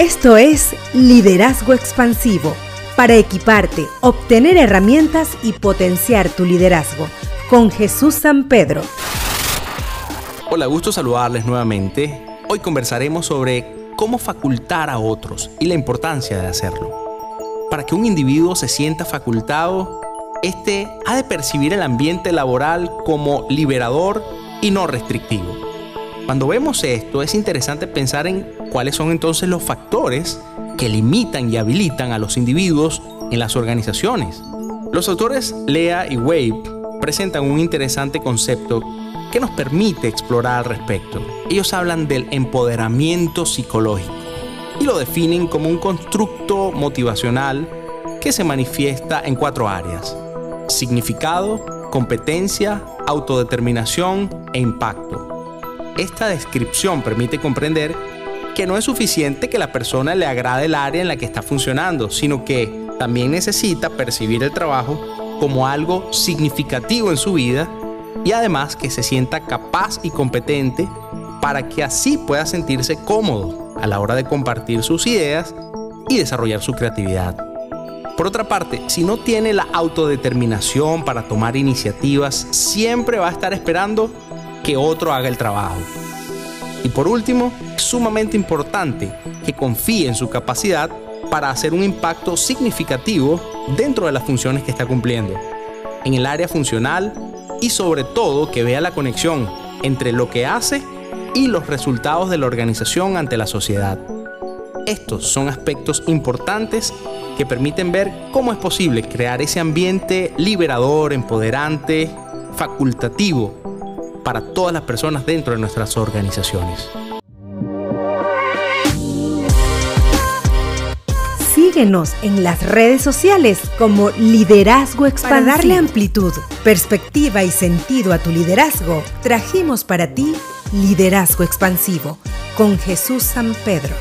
Esto es Liderazgo Expansivo, para equiparte, obtener herramientas y potenciar tu liderazgo, con Jesús San Pedro. Hola, gusto saludarles nuevamente. Hoy conversaremos sobre cómo facultar a otros y la importancia de hacerlo. Para que un individuo se sienta facultado, este ha de percibir el ambiente laboral como liberador y no restrictivo. Cuando vemos esto, es interesante pensar en cuáles son entonces los factores que limitan y habilitan a los individuos en las organizaciones. Los autores Lea y Wave presentan un interesante concepto que nos permite explorar al respecto. Ellos hablan del empoderamiento psicológico y lo definen como un constructo motivacional que se manifiesta en cuatro áreas. Significado, competencia, autodeterminación e impacto. Esta descripción permite comprender que no es suficiente que la persona le agrade el área en la que está funcionando, sino que también necesita percibir el trabajo como algo significativo en su vida y además que se sienta capaz y competente para que así pueda sentirse cómodo a la hora de compartir sus ideas y desarrollar su creatividad. Por otra parte, si no tiene la autodeterminación para tomar iniciativas, siempre va a estar esperando que otro haga el trabajo. Y por último, es sumamente importante que confíe en su capacidad para hacer un impacto significativo dentro de las funciones que está cumpliendo, en el área funcional y sobre todo que vea la conexión entre lo que hace y los resultados de la organización ante la sociedad. Estos son aspectos importantes que permiten ver cómo es posible crear ese ambiente liberador, empoderante, facultativo para todas las personas dentro de nuestras organizaciones. Síguenos en las redes sociales como Liderazgo Expansivo. Para darle amplitud, perspectiva y sentido a tu liderazgo, trajimos para ti Liderazgo Expansivo con Jesús San Pedro.